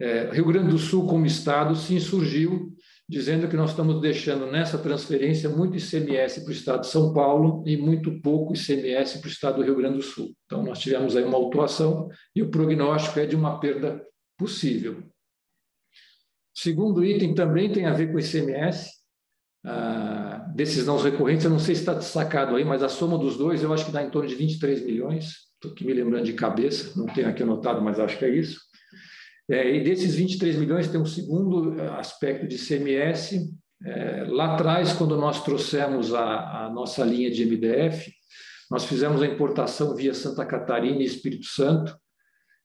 é, Rio Grande do Sul, como Estado, se insurgiu dizendo que nós estamos deixando nessa transferência muito ICMS para o Estado de São Paulo e muito pouco ICMS para o Estado do Rio Grande do Sul. Então, nós tivemos aí uma autuação e o prognóstico é de uma perda possível. Segundo item também tem a ver com ICMS, ah, desses não recorrentes, eu não sei se está destacado aí, mas a soma dos dois eu acho que dá em torno de 23 milhões, estou aqui me lembrando de cabeça, não tenho aqui anotado, mas acho que é isso. É, e desses 23 milhões tem um segundo é, aspecto de CMS. É, lá atrás, quando nós trouxemos a, a, nossa linha de MDF, nós fizemos a importação via Santa Catarina e Espírito Santo,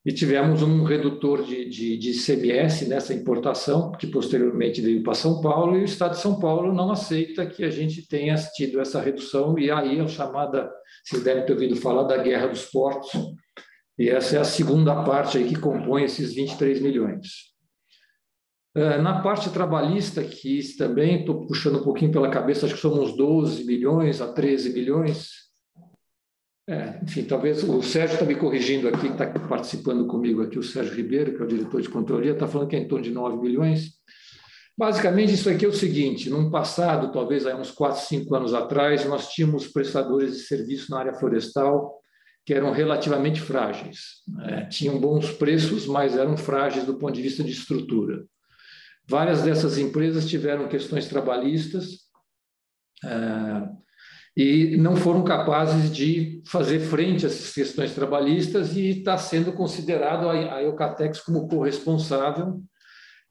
e tivemos um redutor de, de, de CMS nessa importação, que posteriormente veio para São Paulo, e o Estado de São Paulo não aceita que a gente tenha tido essa redução, e aí é a chamada, vocês devem ter ouvido falar da guerra dos portos, e essa é a segunda parte aí que compõe esses 23 milhões. É, na parte trabalhista, que também estou puxando um pouquinho pela cabeça, acho que são uns 12 milhões a 13 milhões, é, enfim, talvez o Sérgio está me corrigindo aqui, está participando comigo aqui, o Sérgio Ribeiro, que é o diretor de controle, está falando que é em torno de 9 milhões. Basicamente, isso aqui é o seguinte: num passado, talvez há uns 4, 5 anos atrás, nós tínhamos prestadores de serviço na área florestal que eram relativamente frágeis. Né? Tinham bons preços, mas eram frágeis do ponto de vista de estrutura. Várias dessas empresas tiveram questões trabalhistas. É, e não foram capazes de fazer frente a essas questões trabalhistas e está sendo considerado a Eucatex como corresponsável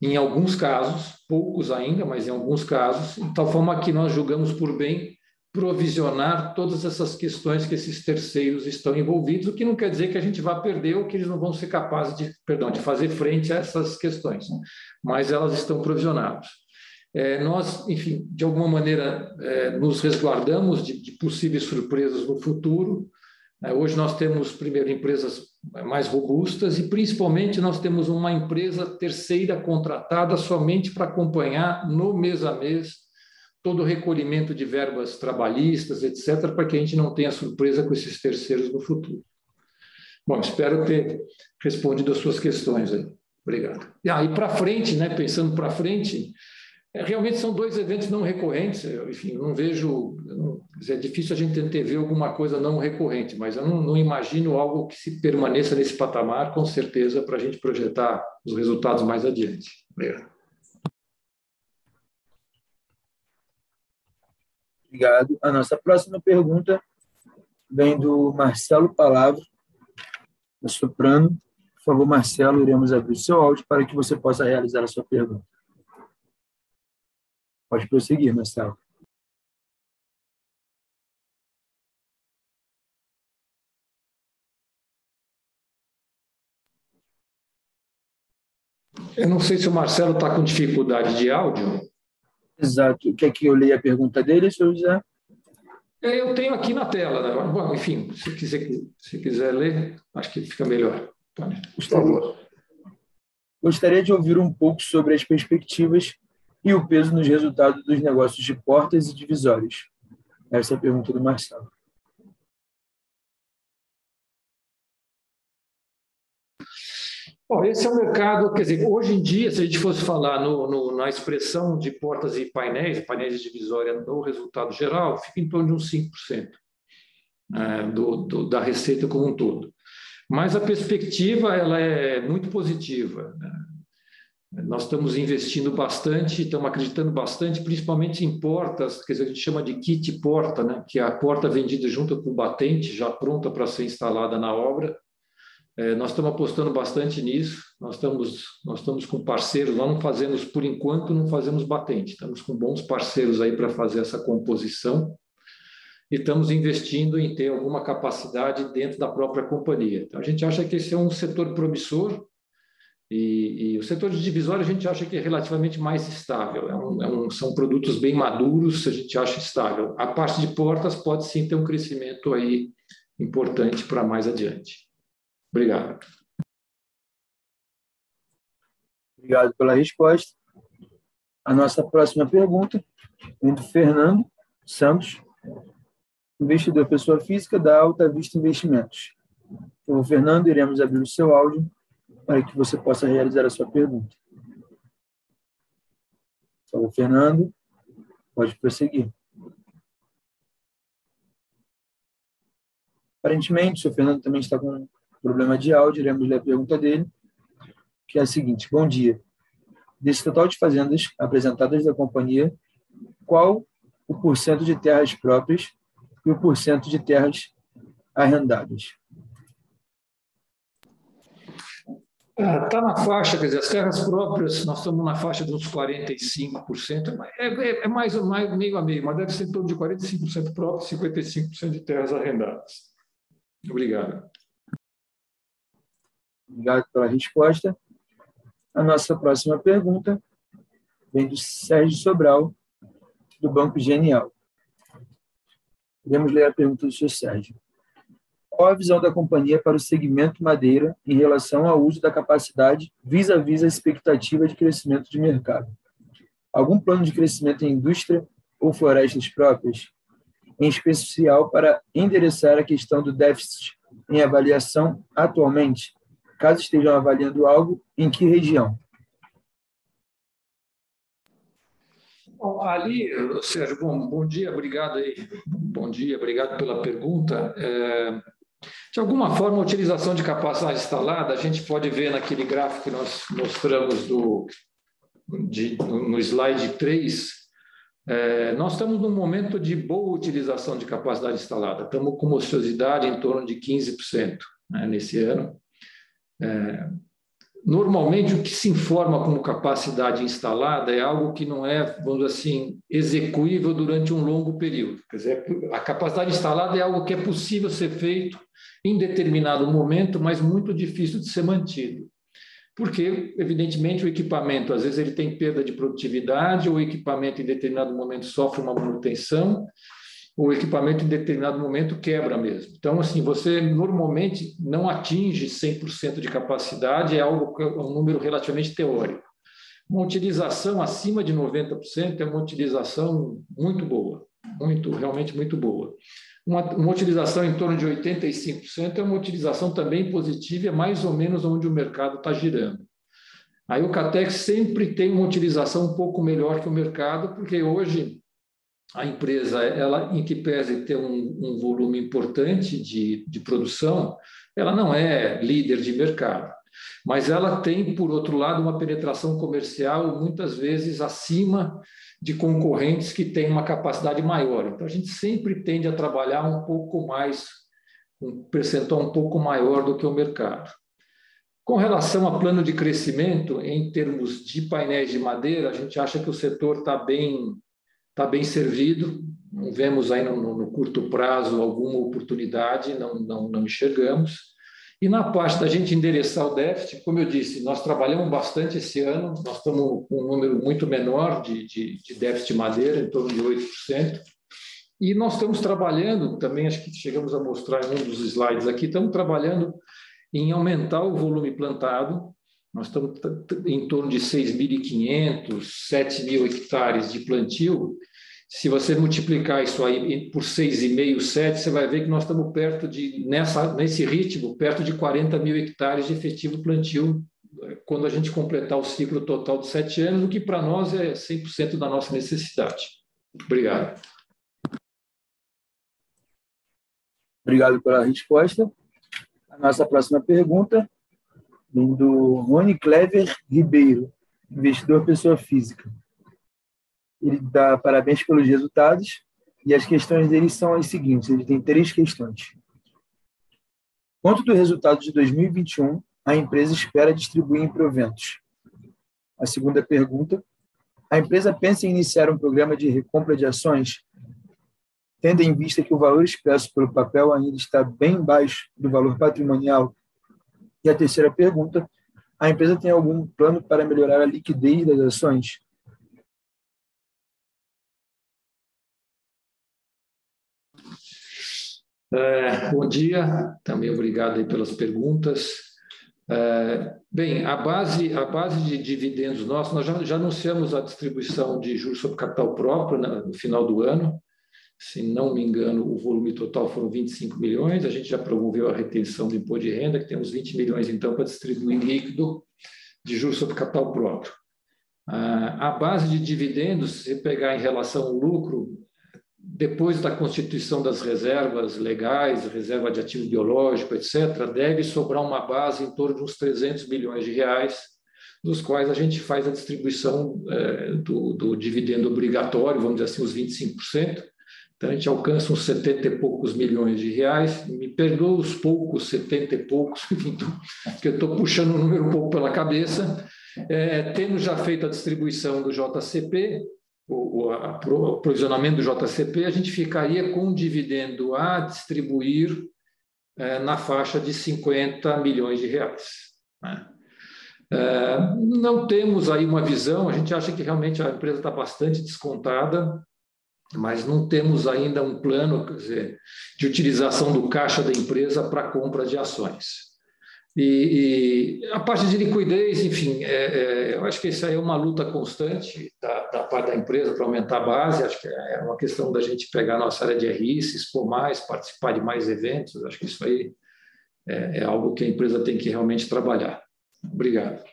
em alguns casos, poucos ainda, mas em alguns casos, de tal forma que nós julgamos por bem provisionar todas essas questões que esses terceiros estão envolvidos, o que não quer dizer que a gente vá perder ou que eles não vão ser capazes de, perdão, de fazer frente a essas questões, mas elas estão provisionadas. É, nós, enfim, de alguma maneira, é, nos resguardamos de, de, possíveis surpresas no futuro. É, hoje nós temos, primeiro, empresas mais robustas e, principalmente, nós temos uma empresa terceira contratada somente para acompanhar no mês a mês todo o recolhimento de verbas trabalhistas, etc., para que a gente não tenha surpresa com esses terceiros no futuro. Bom, espero ter respondido as suas questões aí. Obrigado. E ah, para frente, né, pensando para frente, é, realmente são dois eventos não recorrentes. Eu, enfim, não vejo. Não, é difícil a gente antever alguma coisa não recorrente, mas eu não, não imagino algo que se permaneça nesse patamar, com certeza, para a gente projetar os resultados mais adiante. Obrigado. Obrigado. A nossa próxima pergunta vem do Marcelo Palavra, da Soprano. Por favor, Marcelo, iremos abrir o seu áudio para que você possa realizar a sua pergunta. Pode prosseguir, Marcelo. Eu não sei se o Marcelo está com dificuldade de áudio. Exato. Quer que eu leia a pergunta dele, senhor José? É, eu tenho aqui na tela. Né? Bom, enfim, se quiser, se quiser ler, acho que fica melhor. Por favor. Gostaria de ouvir um pouco sobre as perspectivas e o peso nos resultados dos negócios de portas e divisórios? Essa é a pergunta do Marcelo. Bom, esse é o mercado, quer dizer, hoje em dia, se a gente fosse falar no, no, na expressão de portas e painéis, painéis de divisória no resultado geral, fica em torno de uns 5% é, do, do, da receita como um todo. Mas a perspectiva ela é muito positiva. Né? Nós estamos investindo bastante, estamos acreditando bastante, principalmente em portas, que a gente chama de kit porta, né? que é a porta vendida junto com o batente, já pronta para ser instalada na obra. É, nós estamos apostando bastante nisso, nós estamos, nós estamos com parceiros, nós não fazemos, por enquanto, não fazemos batente, estamos com bons parceiros aí para fazer essa composição e estamos investindo em ter alguma capacidade dentro da própria companhia. Então, a gente acha que esse é um setor promissor, e, e, o setor de divisório a gente acha que é relativamente mais estável. É um, é um, são produtos bem maduros, a gente acha estável. A parte de portas pode sim ter um crescimento aí importante para mais adiante. Obrigado. Obrigado pela resposta. A nossa próxima pergunta vem do Fernando Santos, investidor pessoa física da Alta Vista Investimentos. Então, Fernando, iremos abrir o seu áudio para que você possa realizar a sua pergunta. Fala, Fernando. Pode prosseguir. Aparentemente, o Fernando também está com problema de áudio. Iremos ler a pergunta dele, que é a seguinte. Bom dia. Desse total de fazendas apresentadas da companhia, qual o porcento de terras próprias e o porcento de terras arrendadas? Está na faixa, quer dizer, as terras próprias, nós estamos na faixa de uns 45%, é, é, é mais, mais meio a meio, mas deve ser em torno de 45% próprios e 55% de terras arrendadas. Obrigado. Obrigado pela resposta. A nossa próxima pergunta vem do Sérgio Sobral, do Banco Genial. Podemos ler a pergunta do Sr. Sérgio. Qual a visão da companhia para o segmento madeira em relação ao uso da capacidade vis-à-vis -a, -vis a expectativa de crescimento de mercado? Algum plano de crescimento em indústria ou florestas próprias, em especial para endereçar a questão do déficit em avaliação atualmente, caso estejam avaliando algo, em que região? Bom, ali, Sérgio, bom, bom dia, obrigado aí. Bom dia, obrigado pela pergunta. É, de alguma forma, a utilização de capacidade instalada, a gente pode ver naquele gráfico que nós mostramos do, de, no slide 3, é, nós estamos num momento de boa utilização de capacidade instalada. Estamos com ociosidade em torno de 15% né, nesse ano. É, normalmente, o que se informa como capacidade instalada é algo que não é, vamos assim, execuível durante um longo período. Quer dizer, a capacidade instalada é algo que é possível ser feito em determinado momento, mas muito difícil de ser mantido. Porque, evidentemente, o equipamento, às vezes, ele tem perda de produtividade, ou o equipamento, em determinado momento, sofre uma manutenção, o equipamento, em determinado momento, quebra mesmo. Então, assim, você normalmente não atinge 100% de capacidade, é algo é um número relativamente teórico. Uma utilização acima de 90% é uma utilização muito boa, muito, realmente muito boa. Uma, uma, utilização em torno de 85% é uma utilização também positiva, é mais ou menos onde o mercado está girando. Aí o Catex sempre tem uma utilização um pouco melhor que o mercado, porque hoje a empresa, ela, em que pese ter um, um volume importante de, de produção, ela não é líder de mercado mas ela tem, por outro lado, uma penetração comercial muitas vezes acima de concorrentes que têm uma capacidade maior. Então, a gente sempre tende a trabalhar um pouco mais, um percentual um pouco maior do que o mercado. Com relação a plano de crescimento, em termos de painéis de madeira, a gente acha que o setor está bem, tá bem servido, não vemos aí no, no, curto prazo alguma oportunidade, não, não, não enxergamos. E na parte da gente endereçar o déficit, como eu disse, nós trabalhamos bastante esse ano, nós estamos com um número muito menor de, de, de déficit de madeira, em torno de 8%. E nós estamos trabalhando, também acho que chegamos a mostrar em um dos slides aqui, estamos trabalhando em aumentar o volume plantado. Nós estamos em torno de 6.500, 7.000 hectares de plantio, se você multiplicar isso aí por 6,5, 7, você vai ver que nós estamos perto de, nessa, nesse ritmo, perto de 40 mil hectares de efetivo plantio quando a gente completar o ciclo total de sete anos, o que para nós é 100% da nossa necessidade. Obrigado. Obrigado pela resposta. A nossa próxima pergunta do Rony Clever Ribeiro, investidor pessoa física ele dá parabéns pelos resultados e as questões dele são as seguintes: ele tem três questões. Quanto do resultado de 2021 a empresa espera distribuir em proventos? A segunda pergunta: a empresa pensa em iniciar um programa de recompra de ações, tendo em vista que o valor expresso pelo papel ainda está bem baixo do valor patrimonial? E a terceira pergunta: a empresa tem algum plano para melhorar a liquidez das ações? É, bom dia, também obrigado pelas perguntas. É, bem, a base, a base de dividendos nossos, nós já, já anunciamos a distribuição de juros sobre capital próprio né, no final do ano. Se não me engano, o volume total foram 25 milhões. A gente já promoveu a retenção do imposto de renda, que tem uns 20 milhões, então, para distribuir líquido de juros sobre capital próprio. A base de dividendos, se pegar em relação ao lucro, depois da constituição das reservas legais, reserva de ativo biológico, etc., deve sobrar uma base em torno de uns 300 bilhões de reais, dos quais a gente faz a distribuição é, do, do, dividendo obrigatório, vamos dizer assim, os 25%. Então, a gente alcança uns 70 e poucos milhões de reais. Me perdoa os poucos, 70 e poucos, (laughs) que eu estou puxando o número um pouco pela cabeça. É, temos já feito a distribuição do JCP, o, o, a, o provisionamento do JCP, a gente ficaria com um dividendo a distribuir é, na faixa de 50 milhões de reais. Né? É, não temos aí uma visão, a gente acha que realmente a empresa está bastante descontada, mas não temos ainda um plano dizer, de utilização do caixa da empresa para compra de ações. E, e, a parte de liquidez, enfim, é, é, eu acho que isso aí é uma luta constante da, da parte da empresa para aumentar a base. Acho que é uma questão da gente pegar a nossa área de RI, se expor mais, participar de mais eventos. Acho que isso aí é, é algo que a empresa tem que realmente trabalhar. Obrigado.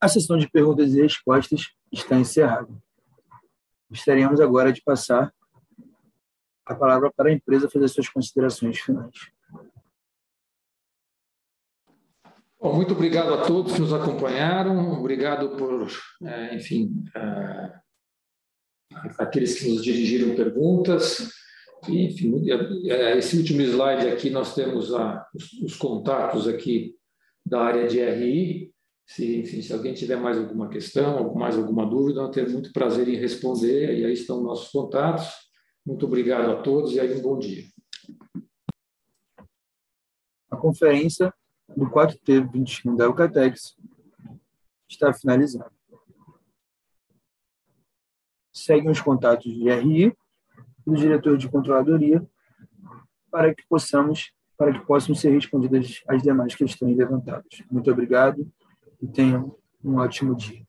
A sessão de perguntas e respostas está encerrada. Gostaríamos agora de passar a palavra para a empresa fazer suas considerações finais. Bom, muito obrigado a todos que nos acompanharam, obrigado por, é, enfim, é, aqueles que nos dirigiram perguntas. Enfim, é, esse último slide aqui nós temos os contatos aqui da área de RI. Se, se alguém tiver mais alguma questão, mais alguma dúvida, eu tenho muito prazer em responder. E aí estão nossos contatos. Muito obrigado a todos e aí um bom dia. A conferência do 4T21 da Eucatex está finalizada. Seguem os contatos de RI do diretor de controladoria para que possamos para que possam ser respondidas as demais questões levantadas. Muito obrigado e tenham um ótimo dia.